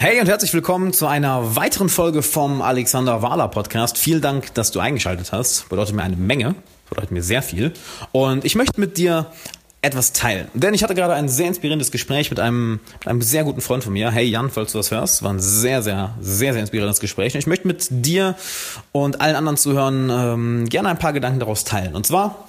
Hey und herzlich willkommen zu einer weiteren Folge vom Alexander Wahler Podcast. Vielen Dank, dass du eingeschaltet hast. Bedeutet mir eine Menge, bedeutet mir sehr viel. Und ich möchte mit dir etwas teilen. Denn ich hatte gerade ein sehr inspirierendes Gespräch mit einem, mit einem sehr guten Freund von mir. Hey Jan, falls du das hörst, war ein sehr, sehr, sehr, sehr inspirierendes Gespräch. Und ich möchte mit dir und allen anderen Zuhörern ähm, gerne ein paar Gedanken daraus teilen. Und zwar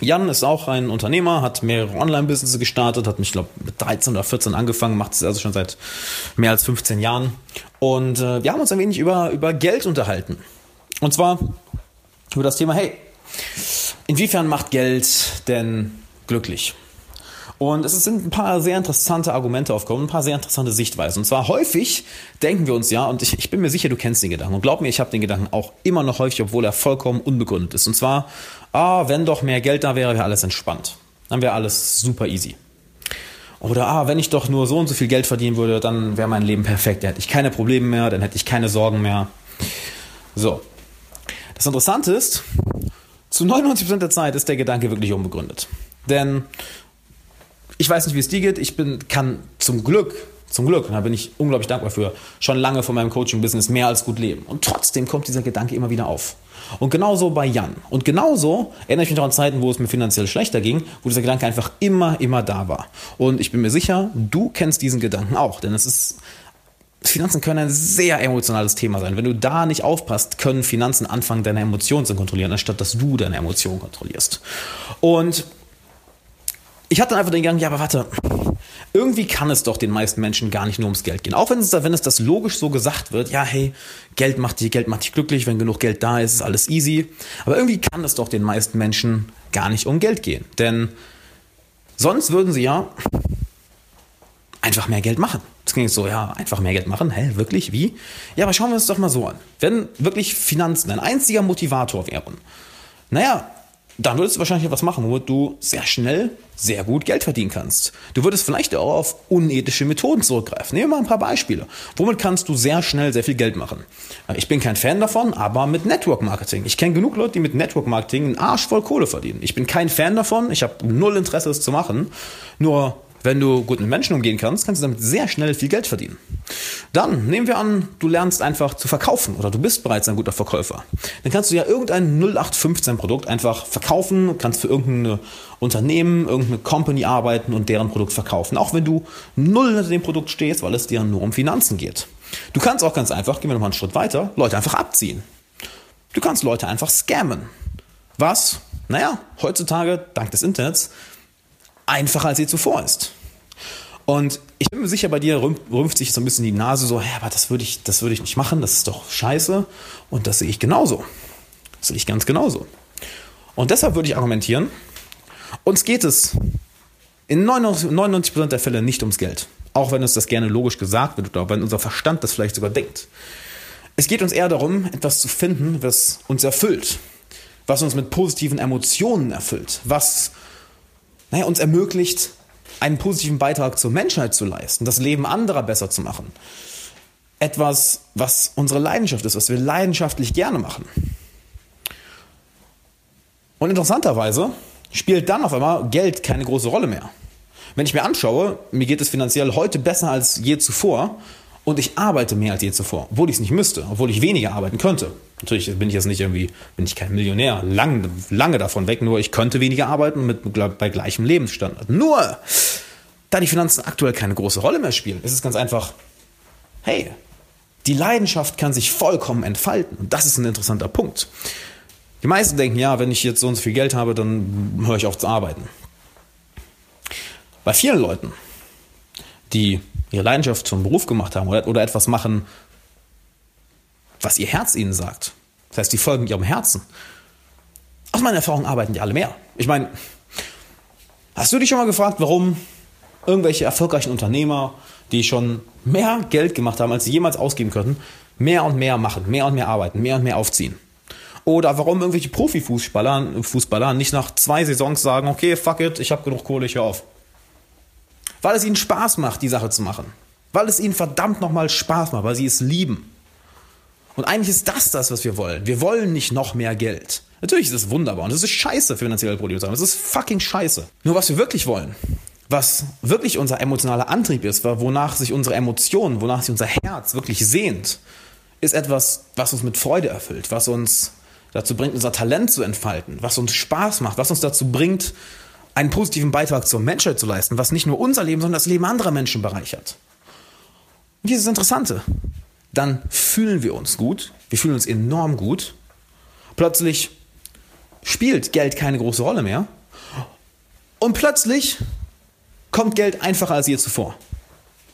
Jan ist auch ein Unternehmer, hat mehrere Online-Businesses gestartet, hat mich, glaube mit 13 oder 14 angefangen, macht es also schon seit mehr als 15 Jahren. Und äh, wir haben uns ein wenig über, über Geld unterhalten. Und zwar über das Thema, hey, inwiefern macht Geld denn glücklich? Und es sind ein paar sehr interessante Argumente aufgekommen, ein paar sehr interessante Sichtweisen. Und zwar häufig denken wir uns ja, und ich, ich bin mir sicher, du kennst den Gedanken. Und glaub mir, ich habe den Gedanken auch immer noch häufig, obwohl er vollkommen unbegründet ist. Und zwar, ah, wenn doch mehr Geld da wäre, wäre alles entspannt. Dann wäre alles super easy. Oder, ah, wenn ich doch nur so und so viel Geld verdienen würde, dann wäre mein Leben perfekt. Dann hätte ich keine Probleme mehr, dann hätte ich keine Sorgen mehr. So. Das Interessante ist, zu 99% der Zeit ist der Gedanke wirklich unbegründet. Denn ich weiß nicht, wie es dir geht. Ich bin, kann zum Glück, zum Glück, und da bin ich unglaublich dankbar für, schon lange von meinem Coaching-Business mehr als gut leben. Und trotzdem kommt dieser Gedanke immer wieder auf. Und genauso bei Jan. Und genauso erinnere ich mich noch an Zeiten, wo es mir finanziell schlechter ging, wo dieser Gedanke einfach immer, immer da war. Und ich bin mir sicher, du kennst diesen Gedanken auch, denn es ist Finanzen können ein sehr emotionales Thema sein. Wenn du da nicht aufpasst, können Finanzen anfangen, deine Emotionen zu kontrollieren, anstatt dass du deine Emotionen kontrollierst. Und ich hatte einfach den Gedanken, ja, aber warte, irgendwie kann es doch den meisten Menschen gar nicht nur ums Geld gehen. Auch wenn es, wenn es das logisch so gesagt wird, ja, hey, Geld macht dich, Geld macht dich glücklich, wenn genug Geld da ist, ist alles easy. Aber irgendwie kann es doch den meisten Menschen gar nicht um Geld gehen. Denn sonst würden sie ja einfach mehr Geld machen. Das klingt so, ja, einfach mehr Geld machen. Hä, wirklich? Wie? Ja, aber schauen wir uns doch mal so an. Wenn wirklich Finanzen ein einziger Motivator wären, naja, dann würdest du wahrscheinlich etwas machen, womit du sehr schnell sehr gut Geld verdienen kannst. Du würdest vielleicht auch auf unethische Methoden zurückgreifen. Nehmen wir mal ein paar Beispiele. Womit kannst du sehr schnell sehr viel Geld machen? Ich bin kein Fan davon, aber mit Network Marketing. Ich kenne genug Leute, die mit Network Marketing einen Arsch voll Kohle verdienen. Ich bin kein Fan davon. Ich habe null Interesse, es zu machen. Nur wenn du gut mit Menschen umgehen kannst, kannst du damit sehr schnell viel Geld verdienen. Dann nehmen wir an, du lernst einfach zu verkaufen oder du bist bereits ein guter Verkäufer. Dann kannst du ja irgendein 0815 Produkt einfach verkaufen, kannst für irgendein Unternehmen, irgendeine Company arbeiten und deren Produkt verkaufen. Auch wenn du null hinter dem Produkt stehst, weil es dir nur um Finanzen geht. Du kannst auch ganz einfach, gehen wir nochmal einen Schritt weiter, Leute einfach abziehen. Du kannst Leute einfach scammen. Was? Naja, heutzutage, dank des Internets, einfacher als je zuvor ist. Und ich bin mir sicher, bei dir rümpft sich so ein bisschen die Nase so, hä, aber das würde ich, das würde ich nicht machen, das ist doch scheiße. Und das sehe ich genauso. Das sehe ich ganz genauso. Und deshalb würde ich argumentieren, uns geht es in 99% der Fälle nicht ums Geld. Auch wenn uns das gerne logisch gesagt wird oder wenn unser Verstand das vielleicht sogar denkt. Es geht uns eher darum, etwas zu finden, was uns erfüllt. Was uns mit positiven Emotionen erfüllt. Was naja, uns ermöglicht, einen positiven Beitrag zur Menschheit zu leisten, das Leben anderer besser zu machen. Etwas, was unsere Leidenschaft ist, was wir leidenschaftlich gerne machen. Und interessanterweise spielt dann auf einmal Geld keine große Rolle mehr. Wenn ich mir anschaue, mir geht es finanziell heute besser als je zuvor, und ich arbeite mehr als je zuvor, obwohl ich es nicht müsste, obwohl ich weniger arbeiten könnte. Natürlich bin ich jetzt nicht irgendwie, bin ich kein Millionär, lang, lange davon weg, nur ich könnte weniger arbeiten mit, bei gleichem Lebensstandard. Nur, da die Finanzen aktuell keine große Rolle mehr spielen, ist es ganz einfach, hey, die Leidenschaft kann sich vollkommen entfalten. Und das ist ein interessanter Punkt. Die meisten denken, ja, wenn ich jetzt so und so viel Geld habe, dann höre ich auf zu arbeiten. Bei vielen Leuten, die ihre Leidenschaft zum Beruf gemacht haben oder, oder etwas machen, was ihr Herz ihnen sagt. Das heißt, die folgen ihrem Herzen. Aus meiner Erfahrung arbeiten die alle mehr. Ich meine, hast du dich schon mal gefragt, warum irgendwelche erfolgreichen Unternehmer, die schon mehr Geld gemacht haben, als sie jemals ausgeben könnten, mehr und mehr machen, mehr und mehr arbeiten, mehr und mehr aufziehen? Oder warum irgendwelche Profifußballer Fußballer nicht nach zwei Saisons sagen, okay, fuck it, ich habe genug Kohle, ich höre auf. Weil es ihnen Spaß macht, die Sache zu machen. Weil es ihnen verdammt nochmal Spaß macht, weil sie es lieben. Und eigentlich ist das das, was wir wollen. Wir wollen nicht noch mehr Geld. Natürlich ist es wunderbar und es ist scheiße, finanzielle Probleme zu haben. Es ist fucking scheiße. Nur was wir wirklich wollen, was wirklich unser emotionaler Antrieb ist, wonach sich unsere Emotionen, wonach sich unser Herz wirklich sehnt, ist etwas, was uns mit Freude erfüllt, was uns dazu bringt, unser Talent zu entfalten, was uns Spaß macht, was uns dazu bringt, einen positiven Beitrag zur Menschheit zu leisten, was nicht nur unser Leben, sondern das Leben anderer Menschen bereichert. Und dieses Interessante. Dann fühlen wir uns gut, wir fühlen uns enorm gut. Plötzlich spielt Geld keine große Rolle mehr. Und plötzlich kommt Geld einfacher als je zuvor.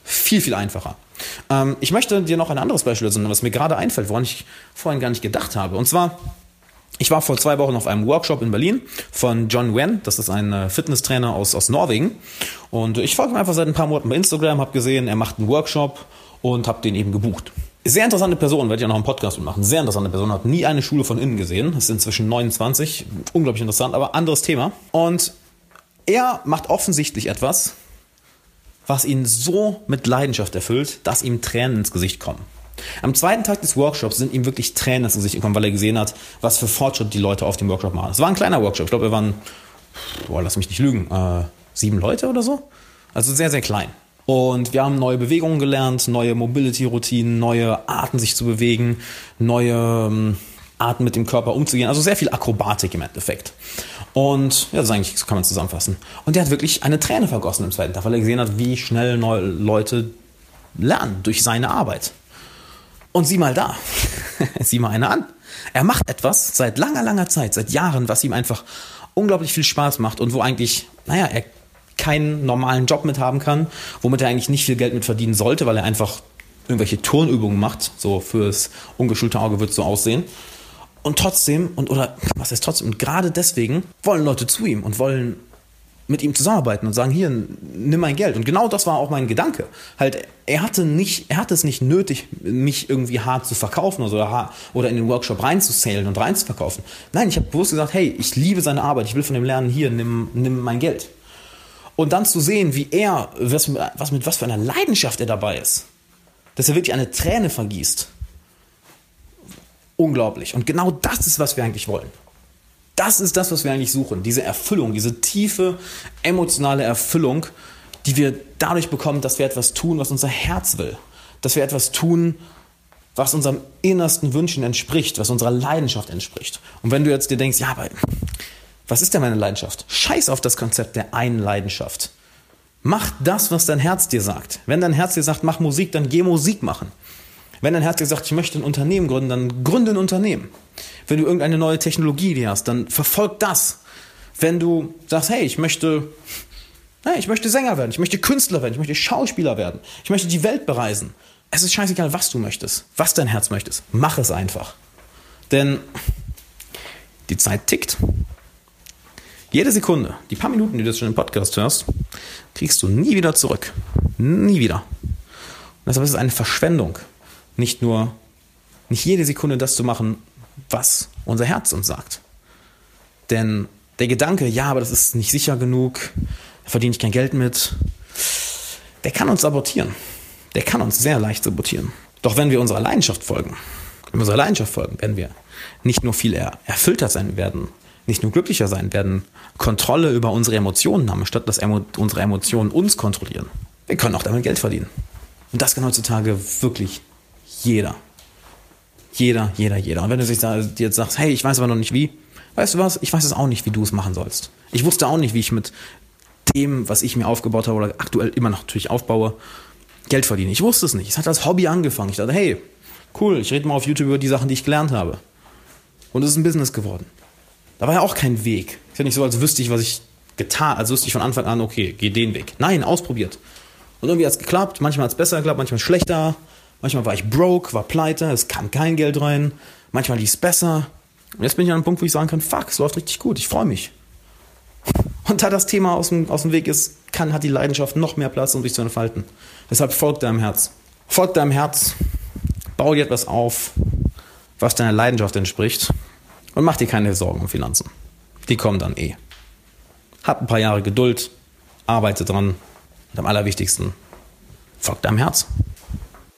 Viel, viel einfacher. Ähm, ich möchte dir noch ein anderes Beispiel nennen, was mir gerade einfällt, woran ich vorhin gar nicht gedacht habe. Und zwar, ich war vor zwei Wochen auf einem Workshop in Berlin von John Wen. Das ist ein äh, Fitnesstrainer aus, aus Norwegen. Und ich folge ihm einfach seit ein paar Monaten bei Instagram, habe gesehen, er macht einen Workshop und habe den eben gebucht. Sehr interessante Person, werde ich auch noch einen Podcast mitmachen. Sehr interessante Person, hat nie eine Schule von innen gesehen, ist inzwischen 29, unglaublich interessant, aber anderes Thema. Und er macht offensichtlich etwas, was ihn so mit Leidenschaft erfüllt, dass ihm Tränen ins Gesicht kommen. Am zweiten Tag des Workshops sind ihm wirklich Tränen ins Gesicht gekommen, weil er gesehen hat, was für Fortschritt die Leute auf dem Workshop machen. Es war ein kleiner Workshop. Ich glaube, wir waren, boah, lass mich nicht lügen, äh, sieben Leute oder so. Also sehr, sehr klein. Und wir haben neue Bewegungen gelernt, neue Mobility-Routinen, neue Arten, sich zu bewegen, neue ähm, Arten mit dem Körper umzugehen. Also sehr viel Akrobatik im Endeffekt. Und ja, das eigentlich, kann man zusammenfassen. Und der hat wirklich eine Träne vergossen im zweiten Tag, weil er gesehen hat, wie schnell neue Leute lernen durch seine Arbeit. Und sieh mal da. sieh mal eine an. Er macht etwas seit langer, langer Zeit, seit Jahren, was ihm einfach unglaublich viel Spaß macht und wo eigentlich, naja, er keinen normalen Job mit haben kann, womit er eigentlich nicht viel Geld mit verdienen sollte, weil er einfach irgendwelche Turnübungen macht, so fürs ungeschulte Auge wird es so aussehen. Und trotzdem, und oder was heißt trotzdem, und gerade deswegen wollen Leute zu ihm und wollen mit ihm zusammenarbeiten und sagen, hier, nimm mein Geld. Und genau das war auch mein Gedanke. Halt, er hatte nicht, er hatte es nicht nötig, mich irgendwie hart zu verkaufen oder, oder in den Workshop reinzusailen und reinzuverkaufen. Nein, ich habe bewusst gesagt, hey, ich liebe seine Arbeit, ich will von ihm lernen, hier, nimm, nimm mein Geld. Und dann zu sehen, wie er, was, was mit was für einer Leidenschaft er dabei ist, dass er wirklich eine Träne vergießt unglaublich. Und genau das ist, was wir eigentlich wollen. Das ist das, was wir eigentlich suchen. Diese Erfüllung, diese tiefe emotionale Erfüllung, die wir dadurch bekommen, dass wir etwas tun, was unser Herz will. Dass wir etwas tun, was unserem innersten Wünschen entspricht, was unserer Leidenschaft entspricht. Und wenn du jetzt dir denkst, ja, aber was ist denn meine Leidenschaft? Scheiß auf das Konzept der einen Leidenschaft. Mach das, was dein Herz dir sagt. Wenn dein Herz dir sagt, mach Musik, dann geh Musik machen. Wenn dein Herz dir sagt, ich möchte ein Unternehmen gründen, dann gründe ein Unternehmen. Wenn du irgendeine neue Technologie dir hast, dann verfolg das. Wenn du sagst, hey, ich möchte, hey, ich möchte Sänger werden, ich möchte Künstler werden, ich möchte Schauspieler werden, ich möchte die Welt bereisen. Es ist scheißegal, was du möchtest, was dein Herz möchtest. Mach es einfach. Denn die Zeit tickt. Jede Sekunde, die paar Minuten, die du jetzt schon im Podcast hörst, kriegst du nie wieder zurück. Nie wieder. Und deshalb ist es eine Verschwendung, nicht nur, nicht jede Sekunde das zu machen, was unser Herz uns sagt. Denn der Gedanke, ja, aber das ist nicht sicher genug, da verdiene ich kein Geld mit, der kann uns sabotieren. Der kann uns sehr leicht sabotieren. Doch wenn wir unserer Leidenschaft folgen, wenn wir unserer Leidenschaft folgen, werden wir nicht nur viel erfüllter sein werden, nicht nur glücklicher sein, werden Kontrolle über unsere Emotionen haben, statt dass unsere Emotionen uns kontrollieren. Wir können auch damit Geld verdienen. Und das kann heutzutage wirklich jeder. Jeder, jeder, jeder. Und wenn du dir jetzt sagst, hey, ich weiß aber noch nicht wie, weißt du was, ich weiß es auch nicht, wie du es machen sollst. Ich wusste auch nicht, wie ich mit dem, was ich mir aufgebaut habe oder aktuell immer noch natürlich aufbaue, Geld verdiene. Ich wusste es nicht. Es hat als Hobby angefangen. Ich dachte, hey, cool, ich rede mal auf YouTube über die Sachen, die ich gelernt habe. Und es ist ein Business geworden. Da war ja auch kein Weg. Ist ja nicht so, als wüsste ich, was ich getan, als wüsste ich von Anfang an, okay, geh den Weg. Nein, ausprobiert. Und irgendwie hat es geklappt, manchmal hat es besser geklappt, manchmal schlechter. Manchmal war ich broke, war pleite, es kam kein Geld rein. Manchmal lief es besser. Und jetzt bin ich an einem Punkt, wo ich sagen kann, fuck, es läuft richtig gut, ich freue mich. Und da das Thema aus dem, aus dem Weg ist, kann, hat die Leidenschaft noch mehr Platz, um sich zu entfalten. Deshalb folgt deinem Herz. Folgt deinem Herz, bau dir etwas auf, was deiner Leidenschaft entspricht und mach dir keine Sorgen um Finanzen. Die kommen dann eh. Hab ein paar Jahre Geduld, arbeite dran und am allerwichtigsten, folgt deinem Herz.